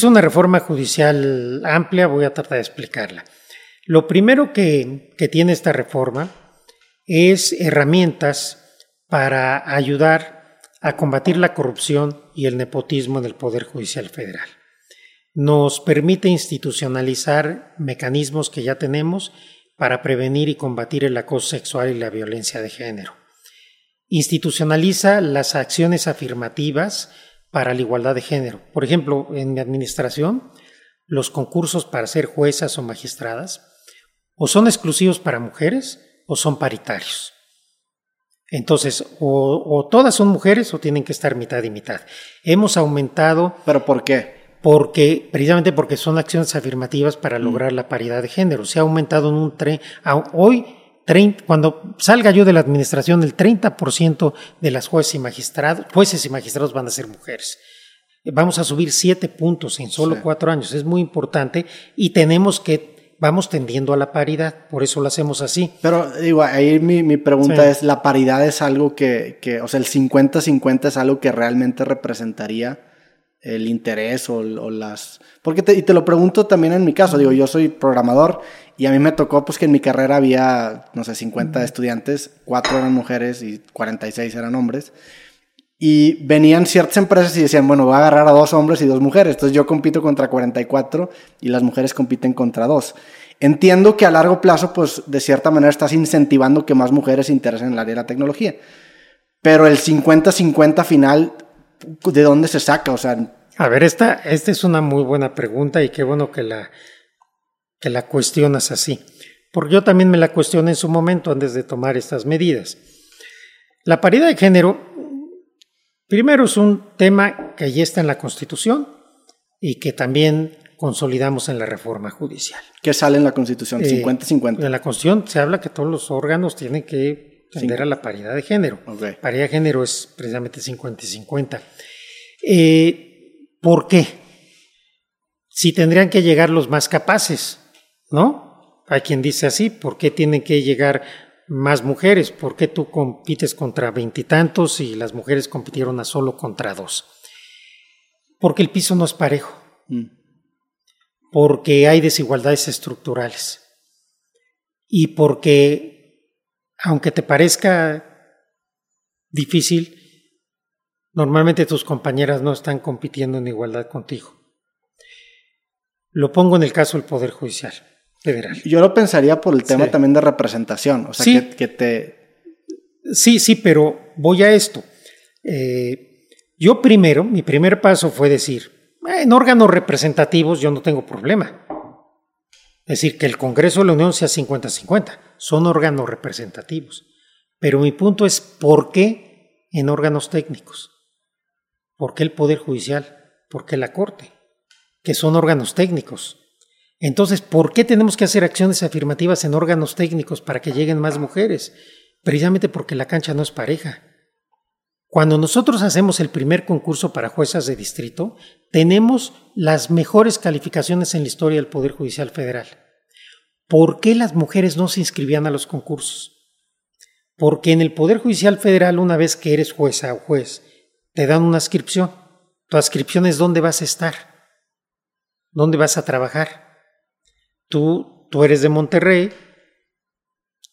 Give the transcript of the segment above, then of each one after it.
Es una reforma judicial amplia, voy a tratar de explicarla. Lo primero que, que tiene esta reforma es herramientas para ayudar a combatir la corrupción y el nepotismo en el Poder Judicial Federal. Nos permite institucionalizar mecanismos que ya tenemos para prevenir y combatir el acoso sexual y la violencia de género. Institucionaliza las acciones afirmativas para la igualdad de género. Por ejemplo, en mi administración, los concursos para ser juezas o magistradas o son exclusivos para mujeres o son paritarios. Entonces, o, todas son mujeres o tienen que estar mitad y mitad. Hemos aumentado. ¿Pero por qué? Porque, precisamente porque son acciones afirmativas para mm. lograr la paridad de género. Se ha aumentado en un tren. Hoy, cuando salga yo de la administración, el 30% de las jueces y magistrados, jueces y magistrados van a ser mujeres. Vamos a subir siete puntos en solo cuatro años. Es muy importante y tenemos que vamos tendiendo a la paridad, por eso lo hacemos así. Pero digo, ahí mi, pregunta es, ¿la paridad es algo que, que o sea, el 50-50 es algo que realmente representaría el interés o, las... Porque te, y te lo pregunto también en mi caso, digo, yo soy programador y a mí me tocó pues que en mi carrera había, no sé, 50 estudiantes, 4 eran mujeres y 46 eran hombres. Y venían ciertas empresas y decían, bueno, voy a agarrar a dos hombres y dos mujeres. Entonces yo compito contra 44 y las mujeres compiten contra dos. Entiendo que a largo plazo, pues de cierta manera estás incentivando que más mujeres se interesen en el área de la tecnología. Pero el 50-50 final, ¿de dónde se saca? O sea... A ver, esta, esta es una muy buena pregunta y qué bueno que la, que la cuestionas así. Porque yo también me la cuestioné en su momento antes de tomar estas medidas. La paridad de género Primero es un tema que ya está en la Constitución y que también consolidamos en la reforma judicial. ¿Qué sale en la Constitución? 50-50. Eh, en la Constitución se habla que todos los órganos tienen que tender a la paridad de género. Paridad de género es precisamente 50 y 50. Eh, ¿Por qué? Si tendrían que llegar los más capaces, ¿no? Hay quien dice así, ¿por qué tienen que llegar más mujeres. ¿Por qué tú compites contra veintitantos y, las mujeres compitieron a solo contra dos? Porque el piso no es parejo. Mm. Porque hay desigualdades estructurales. Y porque, aunque te parezca difícil, normalmente tus compañeras no están compitiendo en igualdad contigo. Lo pongo en el caso del Poder Judicial. Yo lo pensaría por el tema también de representación, o sea, que, te... Sí, sí, pero voy a esto. Eh, yo primero, mi primer paso fue decir, en órganos representativos yo no tengo problema. Es decir, que el Congreso de la Unión sea 50-50, son órganos representativos. Pero mi punto es, ¿por qué en órganos técnicos? ¿Por qué el Poder Judicial? ¿Por qué la Corte? Que son órganos técnicos. Entonces, ¿por qué tenemos que hacer acciones afirmativas en órganos técnicos para que lleguen más mujeres? Precisamente porque la cancha no es pareja. Cuando nosotros hacemos el primer concurso para juezas de distrito, tenemos las mejores calificaciones en la historia del Poder Judicial Federal. ¿Por qué las mujeres no se inscribían a los concursos? Porque en el Poder Judicial Federal, una vez que eres jueza o juez, te dan una inscripción. Tu inscripción es dónde vas a estar, dónde vas a trabajar tú, tú eres de Monterrey,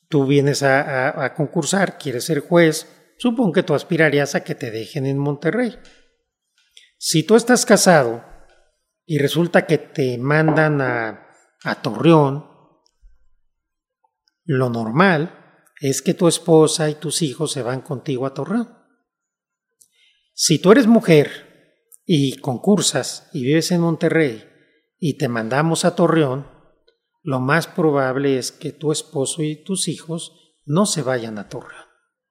tú vienes a, concursar, quieres ser juez, supongo que tú aspirarías a que te dejen en Monterrey. Si tú estás casado y resulta que te mandan a, a Torreón, lo normal es que tu esposa y tus hijos se van contigo a Torreón. Si tú eres mujer y concursas y vives en Monterrey y te mandamos a Torreón, lo más probable es que tu esposo y tus hijos no se vayan a Torreón,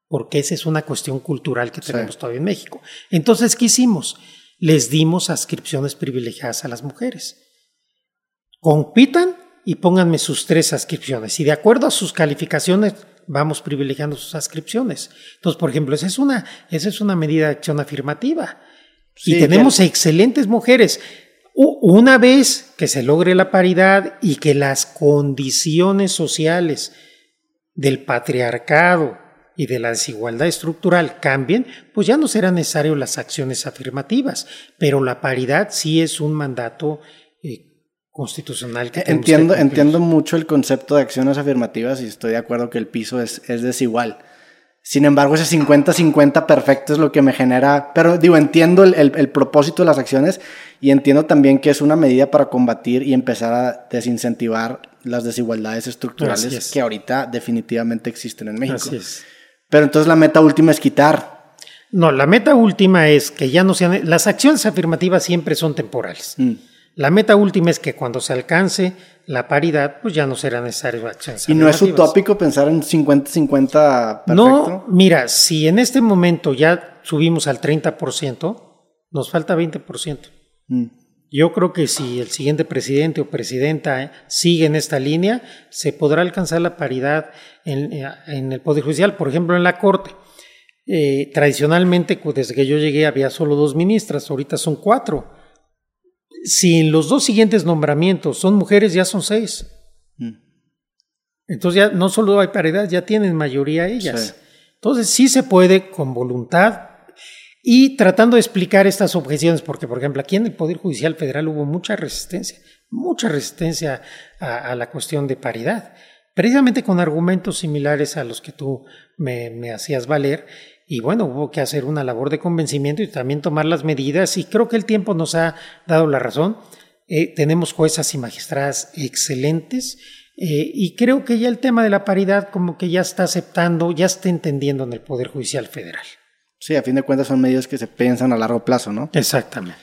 porque esa es una cuestión cultural que tenemos todavía en México. Entonces, ¿qué hicimos? Les dimos ascripciones privilegiadas a las mujeres. Compitan y pónganme sus tres ascripciones. Y de acuerdo a sus calificaciones, vamos privilegiando sus ascripciones. Entonces, por ejemplo, esa es una, esa es una medida de acción afirmativa. y tenemos excelentes mujeres. Una vez que se logre la paridad y que las condiciones sociales del patriarcado y de la desigualdad estructural cambien, pues ya no serán necesarias las acciones afirmativas, pero la paridad sí es un mandato eh, constitucional que entiendo entiendo mucho el concepto de acciones afirmativas y estoy de acuerdo que el piso es, es desigual. Sin embargo, ese 50-50 perfecto es lo que me genera, pero digo, entiendo el, el, propósito de las acciones y entiendo también que es una medida para combatir y empezar a desincentivar las desigualdades estructurales que ahorita definitivamente existen en México. Así es. Pero entonces la meta última es quitar. No, la meta última es que ya no sean... Las acciones afirmativas siempre son temporales. Mm. La meta última es que cuando se alcance la paridad, pues ya no será necesario acciones ¿Y no es utópico pensar en 50-50 No, mira, si en este momento ya subimos al 30%, nos falta 20%. Mm. Yo creo que si el siguiente presidente o presidenta eh, sigue en esta línea, se podrá alcanzar la paridad en, eh, el Poder Judicial, por ejemplo, en la Corte. Eh, tradicionalmente, desde que yo llegué, había solo dos ministras, ahorita son cuatro. Si en los dos siguientes nombramientos son mujeres, ya son seis. Mm. Entonces ya no solo hay paridad, ya tienen mayoría ellas. Entonces sí se puede con voluntad y tratando de explicar estas objeciones, porque por ejemplo aquí en el Poder Judicial Federal hubo mucha resistencia, mucha resistencia a, la cuestión de paridad, precisamente con argumentos similares a los que tú me, hacías valer. Y bueno, hubo que hacer una labor de convencimiento y también tomar las medidas y creo que el tiempo nos ha dado la razón. Eh, tenemos juezas y magistradas excelentes eh, y creo que ya el tema de la paridad como que ya está aceptando, ya está entendiendo en el Poder Judicial Federal. Sí, a fin de cuentas son medidas que se piensan a largo plazo, ¿no? Exactamente.